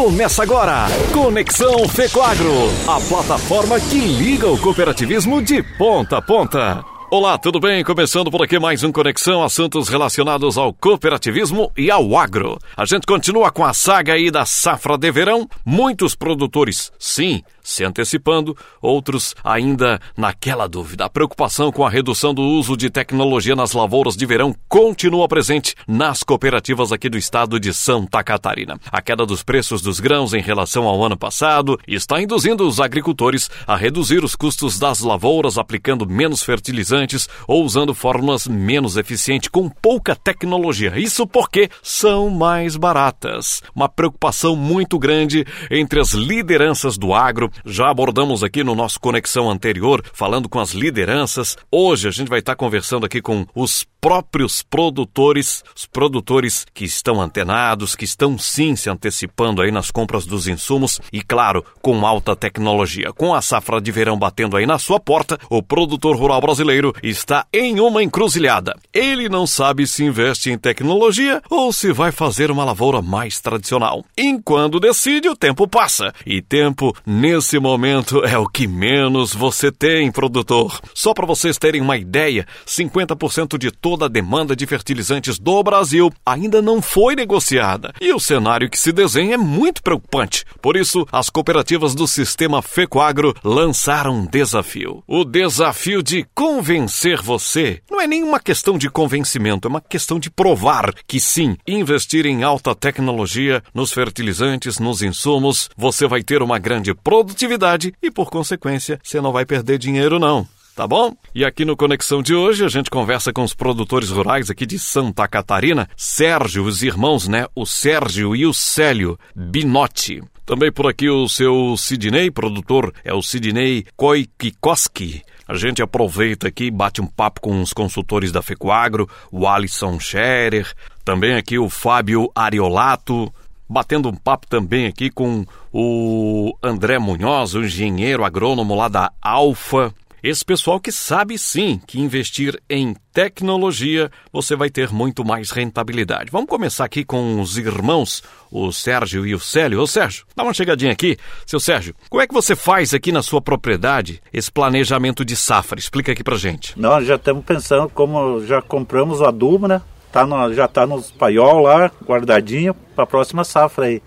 Começa agora, Conexão Fecoagro, a plataforma que liga o cooperativismo de ponta a ponta. Olá, tudo bem? Começando por aqui mais um Conexão, assuntos relacionados ao cooperativismo e ao agro. A gente continua com a saga aí da safra de verão. Muitos produtores, sim, se antecipando, outros ainda naquela dúvida. A preocupação com a redução do uso de tecnologia nas lavouras de verão continua presente nas cooperativas aqui do estado de Santa Catarina. A queda dos preços dos grãos em relação ao ano passado está induzindo os agricultores a reduzir os custos das lavouras aplicando menos fertilizantes ou usando fórmulas menos eficientes com pouca tecnologia. Isso porque são mais baratas. Uma preocupação muito grande entre as lideranças do agro já abordamos aqui no nosso Conexão anterior, falando com as lideranças. Hoje a gente vai estar conversando aqui com os próprios produtores, os produtores que estão antenados, que estão sim se antecipando aí nas compras dos insumos e, claro, com alta tecnologia. Com a safra de verão batendo aí na sua porta, o produtor rural brasileiro está em uma encruzilhada. Ele não sabe se investe em tecnologia ou se vai fazer uma lavoura mais tradicional. Enquanto decide, o tempo passa. E tempo, nesse momento, é o que menos você tem, produtor. Só para vocês terem uma ideia, 50% de toda a demanda de fertilizantes do Brasil ainda não foi negociada e o cenário que se desenha é muito preocupante. Por isso, as cooperativas do sistema Fecoagro lançaram um desafio. O desafio de convencer você. Não é nenhuma questão de convencimento, é uma questão de provar que sim, investir em alta tecnologia nos fertilizantes, nos insumos, você vai ter uma grande produtividade e, por consequência, você não vai perder dinheiro não tá bom? E aqui no Conexão de hoje a gente conversa com os produtores rurais aqui de Santa Catarina, Sérgio, os irmãos, né? O Sérgio e o Célio Binotti. Também por aqui o seu Sidney, produtor, é o Sidney Koikikoski. A gente aproveita aqui bate um papo com os consultores da Fecoagro, o Alisson Scherer, também aqui o Fábio Ariolato, batendo um papo também aqui com o André Munhoz, o engenheiro agrônomo lá da Alfa. Esse pessoal que sabe sim que investir em tecnologia você vai ter muito mais rentabilidade. Vamos começar aqui com os irmãos, o Sérgio e o Célio. Ô Sérgio, dá uma chegadinha aqui. Seu Sérgio, como é que você faz aqui na sua propriedade esse planejamento de safra? Explica aqui pra gente. Nós já estamos pensando como já compramos o adubo, né? Tá no, já está nos paiol lá, guardadinho, para a próxima safra aí.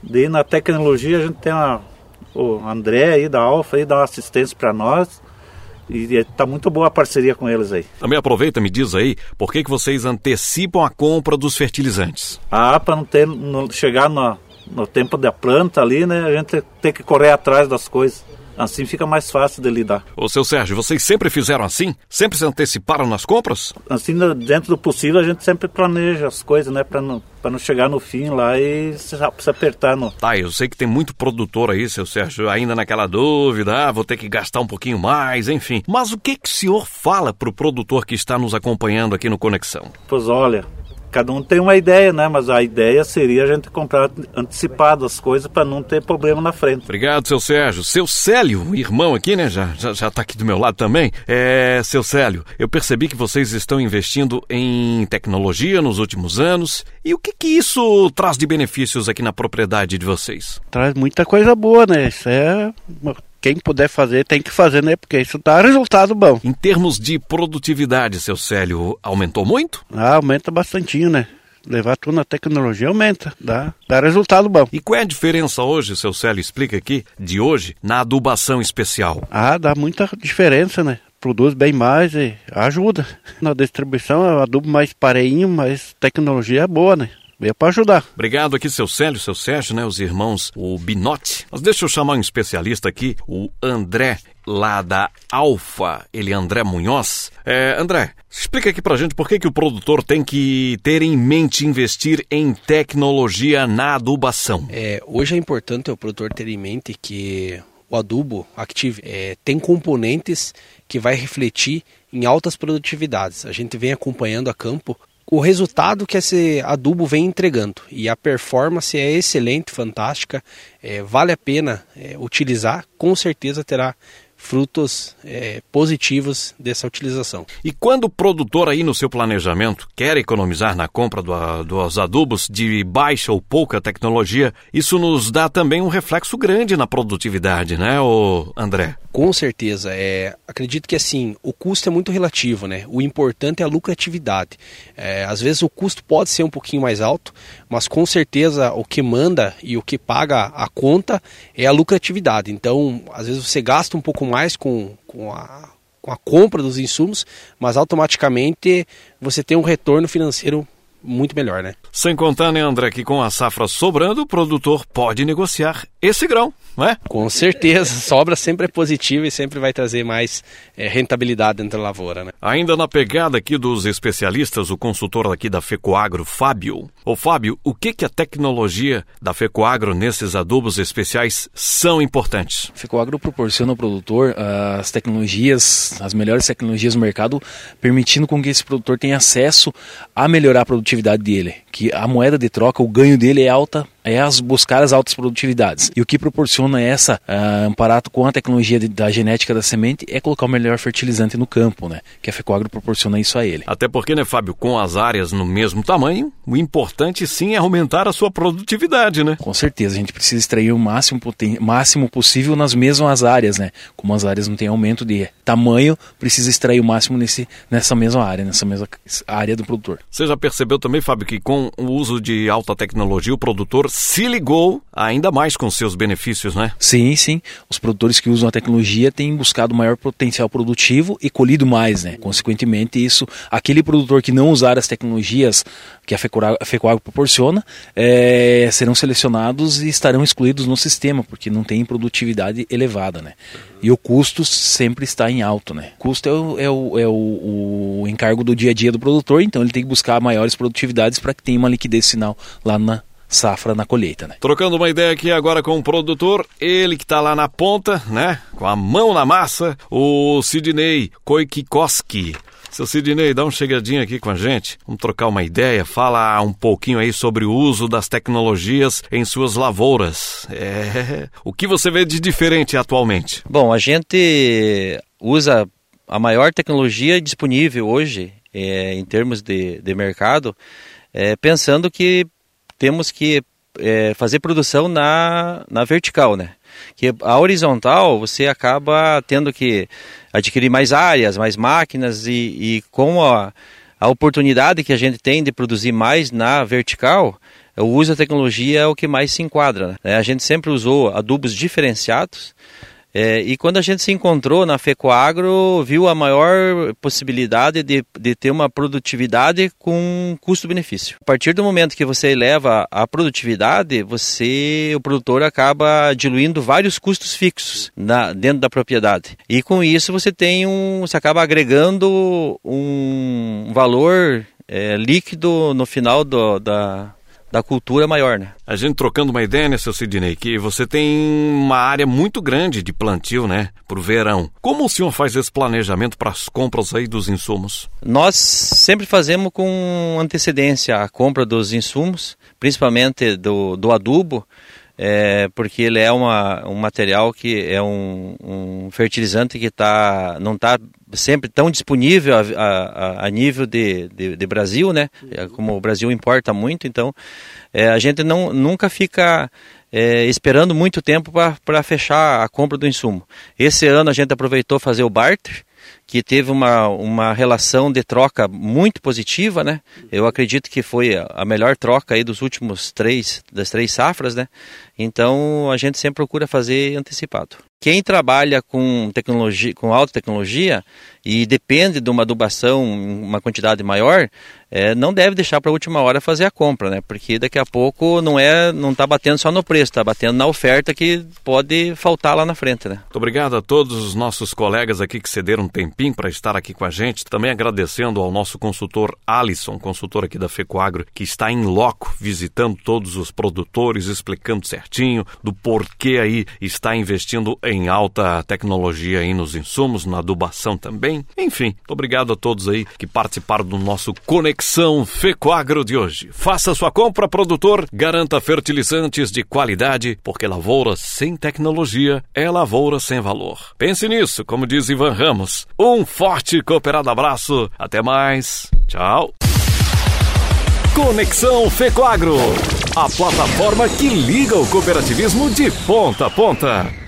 Daí na tecnologia a gente tem a, o André aí da Alfa aí dá uma assistência para nós e está muito boa a parceria com eles aí. Também aproveita, me diz aí, por que, que vocês antecipam a compra dos fertilizantes? Ah, para não ter, não chegar no, no tempo da planta ali, né? A gente tem que correr atrás das coisas. Assim fica mais fácil de lidar. Ô, seu Sérgio, vocês sempre fizeram assim? Sempre se anteciparam nas compras? Assim, dentro do possível, a gente sempre planeja as coisas, né? Para não, pra não chegar no fim lá e se, se apertar no... Tá, eu sei que tem muito produtor aí, seu Sérgio, ainda naquela dúvida, ah, vou ter que gastar um pouquinho mais, enfim. Mas o que, que o senhor fala pro produtor que está nos acompanhando aqui no Conexão? Pois olha, cada um tem uma ideia, né? Mas a ideia seria a gente comprar antecipado as coisas para não ter problema na frente. Obrigado, seu Sérgio. Seu Célio, irmão aqui, né? Já, já, já tá aqui do meu lado também. É, seu Célio, eu percebi que vocês estão investindo em tecnologia nos últimos anos. E o que que isso traz de benefícios aqui na propriedade de vocês? Traz muita coisa boa, né? Isso é quem puder fazer tem que fazer, né? Porque isso dá resultado bom. Em termos de produtividade, seu Célio, aumentou muito? Ah, aumenta bastante, né? Levar tudo na tecnologia aumenta, dá, dá resultado bom. E qual é a diferença hoje, seu Célio, explica aqui, de hoje, na adubação especial? Ah, dá muita diferença, né? Produz bem mais e ajuda. Na distribuição é adubo mais pareinho, mas tecnologia é boa, né? Veio para ajudar. Obrigado aqui, seu Célio, seu Sérgio, né? Os irmãos, o Binotti. Mas deixa eu chamar um especialista aqui, o André, lá da Alfa, ele é André Munhoz. É, André, explica aqui pra gente por que, que o produtor tem que ter em mente investir em tecnologia na adubação. É, hoje é importante o produtor ter em mente que o adubo Active é, tem componentes que vai refletir em altas produtividades. A gente vem acompanhando a campo o resultado que esse adubo vem entregando. E a performance é excelente, fantástica, é, vale a pena é, utilizar, com certeza terá frutos é, positivos dessa utilização. E quando o produtor aí no seu planejamento quer economizar na compra do, dos adubos de baixa ou pouca tecnologia, isso nos dá também um reflexo grande na produtividade, né, André? Com certeza. É, acredito que assim, o custo é muito relativo, né? O importante é a lucratividade. É, às vezes o custo pode ser um pouquinho mais alto, mas com certeza o que manda e o que paga a conta é a lucratividade. Então, às vezes você gasta um pouco mais com, com a com a compra dos insumos, mas automaticamente você tem um retorno financeiro muito melhor, né? Sem contar, né, André, que com a safra sobrando, o produtor pode negociar esse grão não é? Com certeza, sobra sempre é positiva e sempre vai trazer mais é, rentabilidade dentro da lavoura, né? Ainda na pegada aqui dos especialistas, o consultor aqui da Fecoagro, Fábio. Ô Fábio, o que que a tecnologia da Fecoagro nesses adubos especiais são importantes? A Fecoagro proporciona ao produtor as tecnologias, as melhores tecnologias do mercado, permitindo com que esse produtor tenha acesso a melhorar a produtividade dele, que a moeda de troca, o ganho dele é alta é as buscar as altas produtividades. E o que proporciona essa, uh, amparado com a tecnologia de, da genética da semente, é colocar o melhor fertilizante no campo, né? Que a Fecoagro proporciona isso a ele. Até porque, né, Fábio, com as áreas no mesmo tamanho, o importante sim é aumentar a sua produtividade, né? Com certeza, a gente precisa extrair o máximo, máximo possível nas mesmas áreas, né? Como as áreas não têm aumento de tamanho, precisa extrair o máximo nesse, nessa mesma área, nessa mesma área do produtor. Você já percebeu também, Fábio, que com o uso de alta tecnologia, o produtor se ligou ainda mais com seus benefícios, né? Sim, sim. Os produtores que usam a tecnologia têm buscado maior potencial produtivo e colhido mais, né? Consequentemente, isso, aquele produtor que não usar as tecnologias que a FECOAGRO proporciona, é, serão selecionados e estarão excluídos no sistema, porque não tem produtividade elevada, né? E o custo sempre está em alto, né? O custo é o, é o, é o, o encargo do dia a dia do produtor, então ele tem que buscar maiores produtividades para que tenha uma liquidez final lá na safra na colheita. Né? Trocando uma ideia aqui agora com o produtor, ele que está lá na ponta, né? Com a mão na massa, o Sidney Koikikoski. Seu Sidney, dá uma chegadinha aqui com a gente. Vamos trocar uma ideia, fala um pouquinho aí sobre o uso das tecnologias em suas lavouras. É... O que você vê de diferente atualmente? Bom, a gente usa a maior tecnologia disponível hoje é, em termos de, de mercado, é, pensando que temos que é, fazer produção na, na vertical, né? Que a horizontal você acaba tendo que adquirir mais áreas, mais máquinas e, e com a, a oportunidade que a gente tem de produzir mais na vertical, o uso da tecnologia é o que mais se enquadra. Né? A gente sempre usou adubos diferenciados, é, e quando a gente se encontrou na FECOAGRO, viu a maior possibilidade de, de ter uma produtividade com custo-benefício. A partir do momento que você eleva a produtividade, você, o produtor, acaba diluindo vários custos fixos na, dentro da propriedade. E com isso você tem um, você acaba agregando um valor é, líquido no final do, da, da cultura maior, né? A gente trocando uma ideia, né, seu Sidney, que você tem uma área muito grande de plantio, né, para o verão. Como o senhor faz esse planejamento para as compras aí dos insumos? Nós sempre fazemos com antecedência a compra dos insumos, principalmente do, do adubo, é, porque ele é uma, um material que é um, um fertilizante que tá, não está sempre tão disponível a, a, a nível de, de, de, Brasil, né? É, como o Brasil importa muito, então é, a gente não, nunca fica é, esperando muito tempo para fechar a compra do insumo. Esse ano a gente aproveitou fazer o barter, que teve uma, uma relação de troca muito positiva, né? Eu acredito que foi a melhor troca aí dos últimos três, das três safras, né? Então a gente sempre procura fazer antecipado. Quem trabalha com tecnologia, com alta tecnologia e depende de uma adubação, uma quantidade maior, é, não deve deixar para a última hora fazer a compra, né? Porque daqui a pouco não é, não está batendo só no preço, está batendo na oferta que pode faltar lá na frente, né? Muito obrigado a todos os nossos colegas aqui que cederam um tempinho para estar aqui com a gente. Também agradecendo ao nosso consultor Alisson, consultor aqui da Fecoagro, que está em loco visitando todos os produtores, explicando certinho do porquê aí está investindo em alta tecnologia aí nos insumos, na adubação também. Enfim, obrigado a todos aí que participaram do nosso Conexão Fecoagro de hoje. Faça sua compra, produtor, garanta fertilizantes de qualidade, porque lavoura sem tecnologia é lavoura sem valor. Pense nisso, como diz Ivan Ramos. Um forte cooperado abraço. Até mais. Tchau. Conexão Fecoagro, a plataforma que liga o cooperativismo de ponta a ponta.